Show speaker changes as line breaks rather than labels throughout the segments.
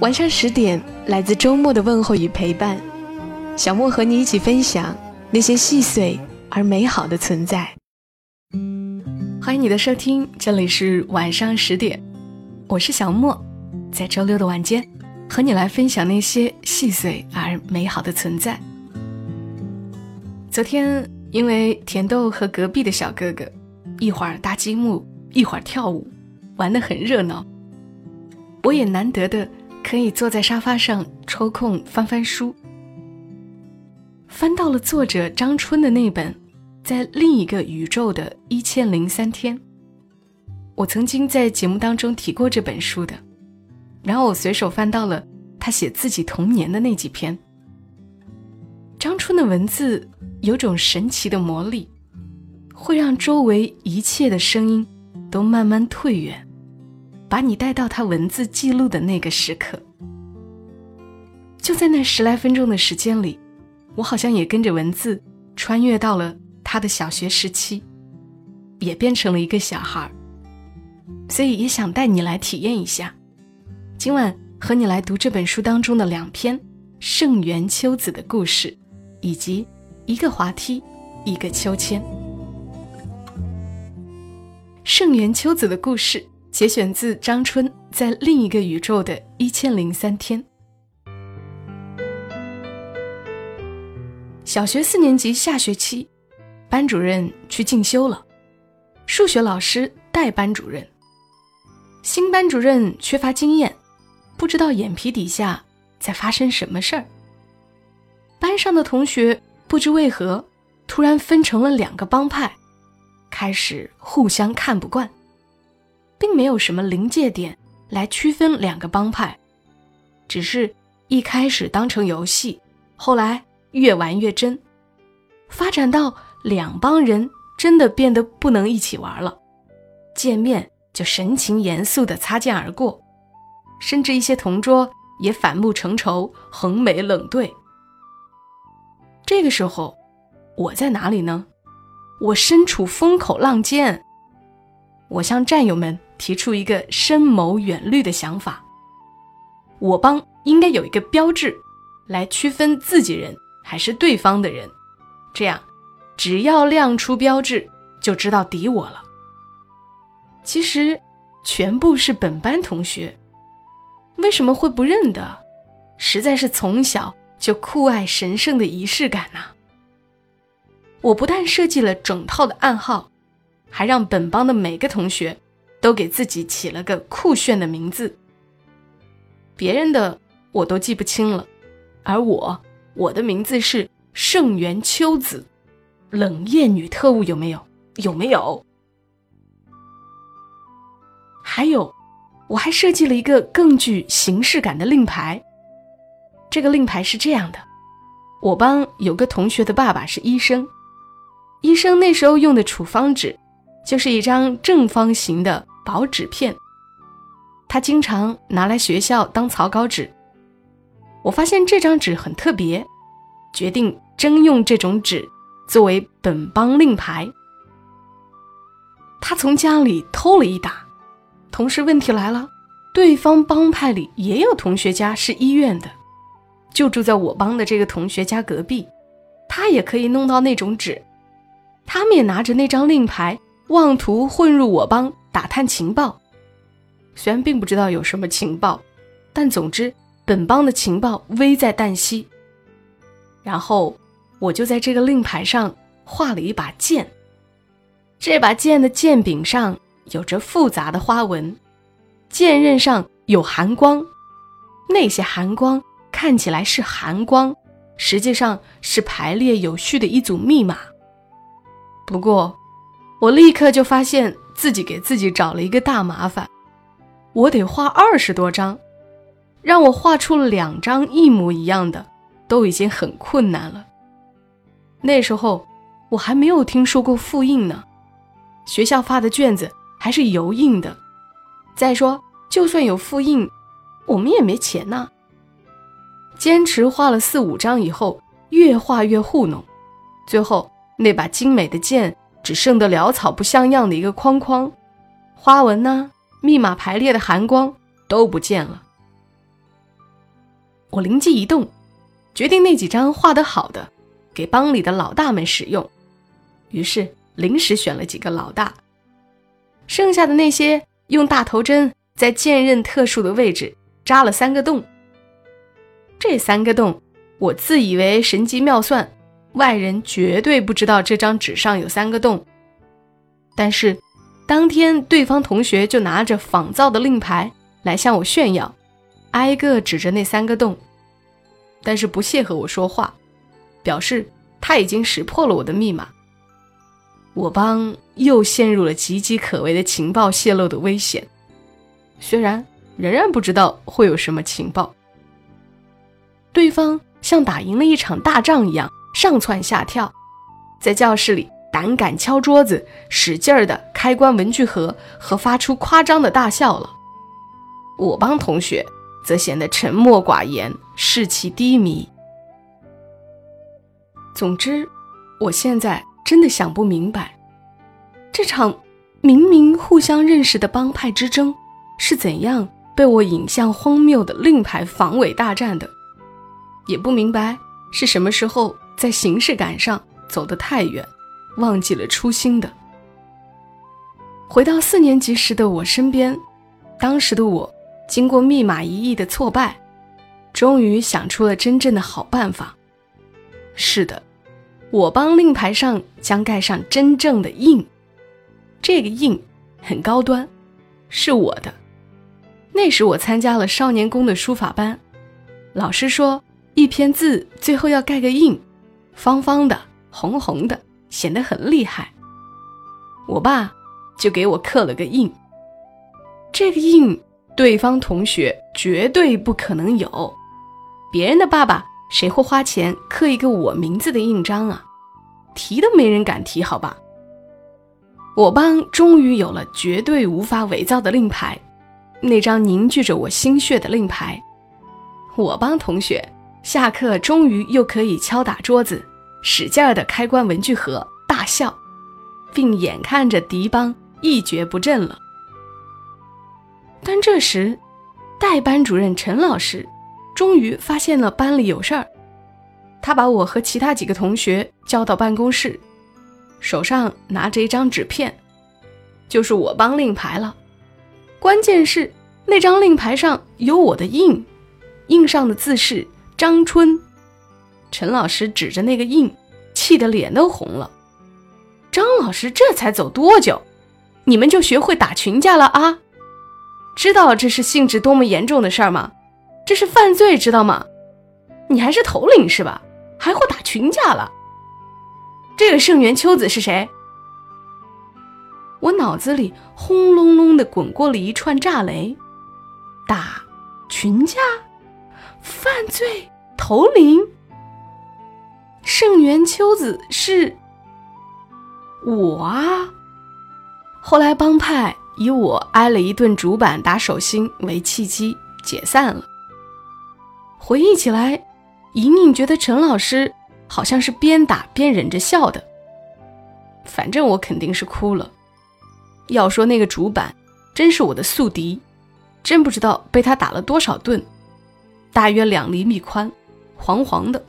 晚上十点，来自周末的问候与陪伴，小莫和你一起分享那些细碎而美好的存在。
欢迎你的收听，这里是晚上十点，我是小莫，在周六的晚间和你来分享那些细碎而美好的存在。昨天因为甜豆和隔壁的小哥哥一会儿搭积木，一会儿跳舞，玩得很热闹，我也难得的。可以坐在沙发上抽空翻翻书，翻到了作者张春的那本《在另一个宇宙的一千零三天》。我曾经在节目当中提过这本书的，然后我随手翻到了他写自己童年的那几篇。张春的文字有种神奇的魔力，会让周围一切的声音都慢慢退远。把你带到他文字记录的那个时刻，就在那十来分钟的时间里，我好像也跟着文字穿越到了他的小学时期，也变成了一个小孩儿，所以也想带你来体验一下。今晚和你来读这本书当中的两篇圣元秋子的故事，以及一个滑梯，一个秋千。圣元秋子的故事。节选自张春在另一个宇宙的一千零三天。小学四年级下学期，班主任去进修了，数学老师代班主任。新班主任缺乏经验，不知道眼皮底下在发生什么事儿。班上的同学不知为何突然分成了两个帮派，开始互相看不惯。并没有什么临界点来区分两个帮派，只是一开始当成游戏，后来越玩越真，发展到两帮人真的变得不能一起玩了，见面就神情严肃的擦肩而过，甚至一些同桌也反目成仇，横眉冷对。这个时候，我在哪里呢？我身处风口浪尖，我向战友们。提出一个深谋远虑的想法，我帮应该有一个标志，来区分自己人还是对方的人，这样只要亮出标志，就知道敌我了。其实全部是本班同学，为什么会不认得？实在是从小就酷爱神圣的仪式感呐！我不但设计了整套的暗号，还让本帮的每个同学。都给自己起了个酷炫的名字，别人的我都记不清了，而我，我的名字是圣元秋子，冷艳女特务有没有？有没有？还有，我还设计了一个更具形式感的令牌。这个令牌是这样的：我帮有个同学的爸爸是医生，医生那时候用的处方纸，就是一张正方形的。薄纸片，他经常拿来学校当草稿纸。我发现这张纸很特别，决定征用这种纸作为本帮令牌。他从家里偷了一打，同时问题来了，对方帮派里也有同学家是医院的，就住在我帮的这个同学家隔壁，他也可以弄到那种纸，他们也拿着那张令牌，妄图混入我帮。打探情报，虽然并不知道有什么情报，但总之本帮的情报危在旦夕。然后我就在这个令牌上画了一把剑，这把剑的剑柄上有着复杂的花纹，剑刃上有寒光，那些寒光看起来是寒光，实际上是排列有序的一组密码。不过，我立刻就发现。自己给自己找了一个大麻烦，我得画二十多张，让我画出两张一模一样的，都已经很困难了。那时候我还没有听说过复印呢，学校发的卷子还是油印的。再说，就算有复印，我们也没钱呐。坚持画了四五张以后，越画越糊弄，最后那把精美的剑只剩得潦草不像样的一个框框，花纹呢，密码排列的寒光都不见了。我灵机一动，决定那几张画得好的给帮里的老大们使用，于是临时选了几个老大，剩下的那些用大头针在剑刃特殊的位置扎了三个洞。这三个洞，我自以为神机妙算，外人绝对不知道这张纸上有三个洞。但是，当天对方同学就拿着仿造的令牌来向我炫耀，挨个指着那三个洞，但是不屑和我说话，表示他已经识破了我的密码。我方又陷入了岌岌可危的情报泄露的危险，虽然仍然不知道会有什么情报。对方像打赢了一场大仗一样上蹿下跳，在教室里胆敢敲桌子，使劲儿的开关文具盒和发出夸张的大笑了。我帮同学则显得沉默寡言，士气低迷。总之，我现在真的想不明白，这场明明互相认识的帮派之争，是怎样被我引向荒谬的令牌防伪大战的。也不明白是什么时候在形式感上走得太远，忘记了初心的。回到四年级时的我身边，当时的我经过密码一役的挫败，终于想出了真正的好办法。是的，我帮令牌上将盖上真正的印，这个印很高端，是我的。那时我参加了少年宫的书法班，老师说。一篇字最后要盖个印，方方的、红红的，显得很厉害。我爸就给我刻了个印。这个印，对方同学绝对不可能有。别人的爸爸谁会花钱刻一个我名字的印章啊？提都没人敢提，好吧？我帮终于有了绝对无法伪造的令牌，那张凝聚着我心血的令牌。我帮同学。下课，终于又可以敲打桌子，使劲儿的开关文具盒，大笑，并眼看着敌邦一蹶不振了。但这时，代班主任陈老师终于发现了班里有事儿，他把我和其他几个同学叫到办公室，手上拿着一张纸片，就是我帮令牌了。关键是那张令牌上有我的印，印上的字是。张春，陈老师指着那个印，气得脸都红了。张老师这才走多久，你们就学会打群架了啊？知道这是性质多么严重的事儿吗？这是犯罪，知道吗？你还是头领是吧？还会打群架了？这个盛元秋子是谁？我脑子里轰隆隆的滚过了一串炸雷，打群架。犯罪头领盛元秋子是我啊！后来帮派以我挨了一顿主板打手心为契机解散了。回忆起来，莹莹觉得陈老师好像是边打边忍着笑的。反正我肯定是哭了。要说那个主板真是我的宿敌，真不知道被他打了多少顿。大约两厘米宽，黄黄的，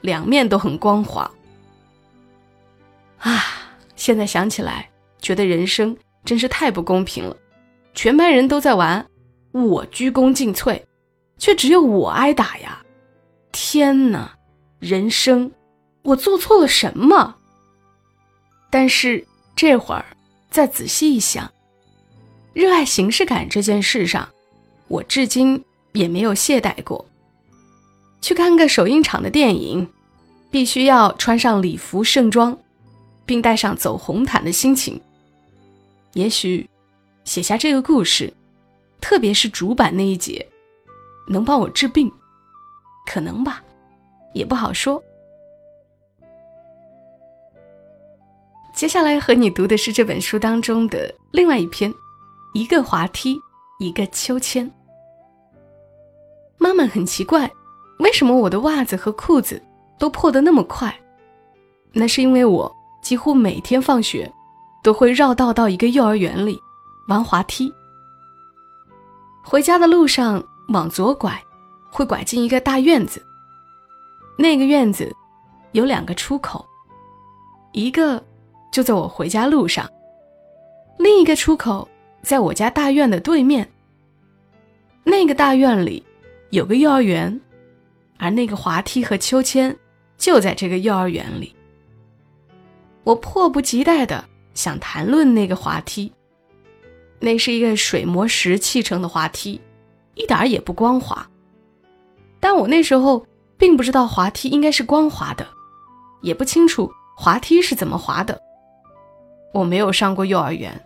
两面都很光滑。啊，现在想起来，觉得人生真是太不公平了。全班人都在玩，我鞠躬尽瘁，却只有我挨打呀！天哪，人生，我做错了什么？但是这会儿再仔细一想，热爱形式感这件事上，我至今。也没有懈怠过。去看个首映场的电影，必须要穿上礼服盛装，并带上走红毯的心情。也许写下这个故事，特别是主板那一节，能帮我治病，可能吧，也不好说。接下来和你读的是这本书当中的另外一篇，一个滑梯，一个秋千。妈妈很奇怪，为什么我的袜子和裤子都破得那么快？那是因为我几乎每天放学都会绕道到一个幼儿园里玩滑梯。回家的路上往左拐，会拐进一个大院子。那个院子有两个出口，一个就在我回家路上，另一个出口在我家大院的对面。那个大院里有个幼儿园，而那个滑梯和秋千就在这个幼儿园里。我迫不及待的想谈论那个滑梯。那是一个水磨石砌成的滑梯，一点儿也不光滑。但我那时候并不知道滑梯应该是光滑的，也不清楚滑梯是怎么滑的。我没有上过幼儿园，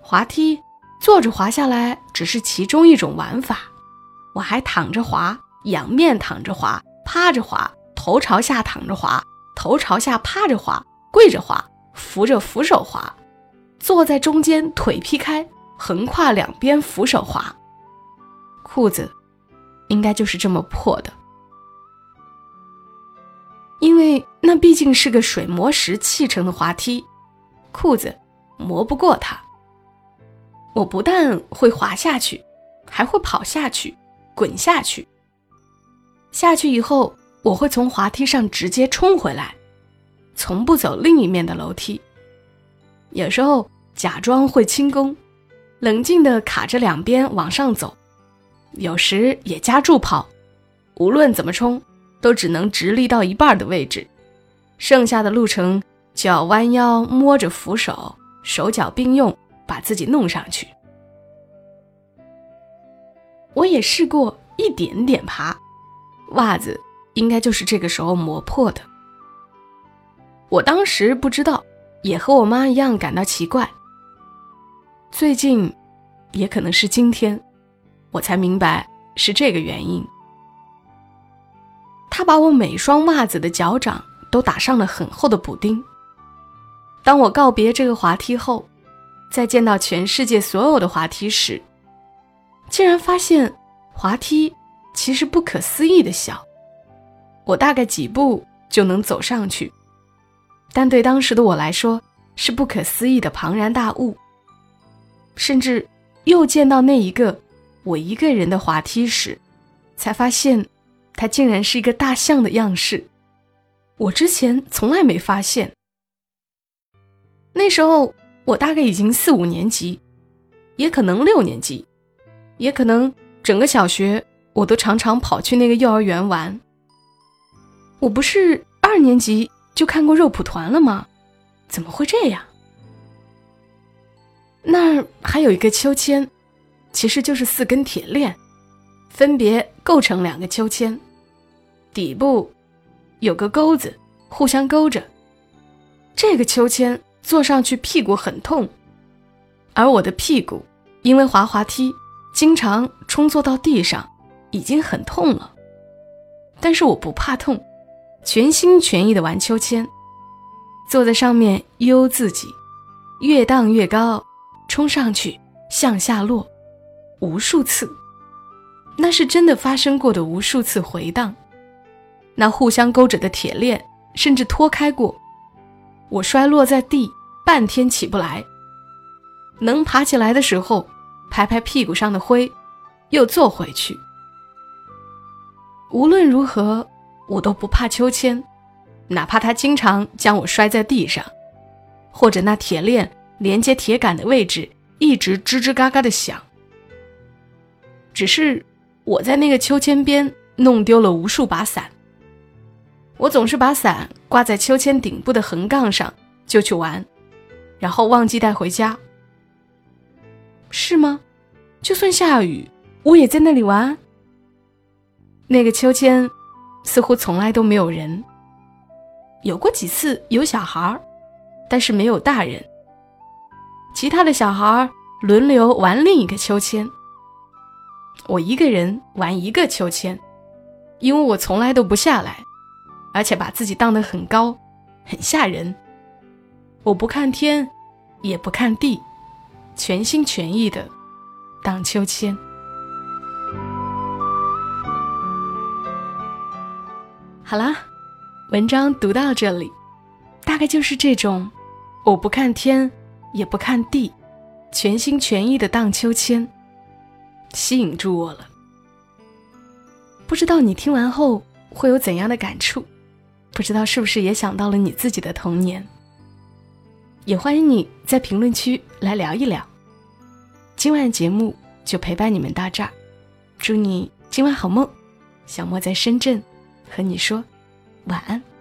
滑梯坐着滑下来只是其中一种玩法。我还躺着滑，仰面躺着滑，趴着滑，头朝下躺着滑，头朝下趴着滑，跪着滑，扶着扶手滑。坐在中间，腿劈开，横跨两边扶手滑。裤子应该就是这么破的，因为那毕竟是个水磨石砌成的滑梯，裤子磨不过它。我不但会滑下去，还会跑下去，滚下去。下去以后，我会从滑梯上直接冲回来，从不走另一面的楼梯。有时候。假装会轻功，冷静地卡着两边往上走，有时也加助跑。无论怎么冲，都只能直立到一半的位置，剩下的路程就要弯腰摸着扶手，手脚并用把自己弄上去。我也试过一点点爬，袜子应该就是这个时候磨破的。我当时不知道，也和我妈一样感到奇怪。最近，也可能是今天，我才明白是这个原因。他把我每双袜子的脚掌都打上了很厚的补丁。当我告别这个滑梯后，再见到全世界所有的滑梯时，竟然发现滑梯其实不可思议的小，我大概几步就能走上去，但对当时的我来说是不可思议的庞然大物。甚至又见到那一个我一个人的滑梯时，才发现它竟然是一个大象的样式。我之前从来没发现。那时候我大概已经四五年级，也可能六年级，也可能整个小学，我都常常跑去那个幼儿园玩。我不是二年级就看过肉蒲团了吗？怎么会这样？那儿还有一个秋千，其实就是四根铁链，分别构成两个秋千，底部有个钩子，互相勾着。这个秋千坐上去屁股很痛，而我的屁股因为滑滑梯经常冲坐到地上，已经很痛了。但是我不怕痛，全心全意的玩秋千，坐在上面悠自己，越荡越高。冲上去，向下落，无数次，那是真的发生过的无数次回荡。那互相勾着的铁链甚至脱开过，我摔落在地，半天起不来。能爬起来的时候，拍拍屁股上的灰，又坐回去。无论如何，我都不怕秋千，哪怕它经常将我摔在地上，或者那铁链。连接铁杆的位置一直吱吱嘎嘎的响。只是我在那个秋千边弄丢了无数把伞。我总是把伞挂在秋千顶部的横杠上就去玩，然后忘记带回家。是吗？就算下雨，我也在那里玩。那个秋千似乎从来都没有人。有过几次有小孩儿但是没有大人。其他的小孩儿轮流玩另一个秋千。我一个人玩一个秋千，因为我从来都不下来，而且把自己荡得很高，很吓人。我不看天，也不看地，全心全意的荡秋千。好啦，文章读到这里，大概就是这种，我不看天，也不看地，全心全意的荡秋千。吸引住我了，不知道你听完后会有怎样的感触？不知道是不是也想到了你自己的童年？也欢迎你在评论区来聊一聊。今晚节目就陪伴你们到这儿，祝你今晚好梦。小莫在深圳和你说晚安。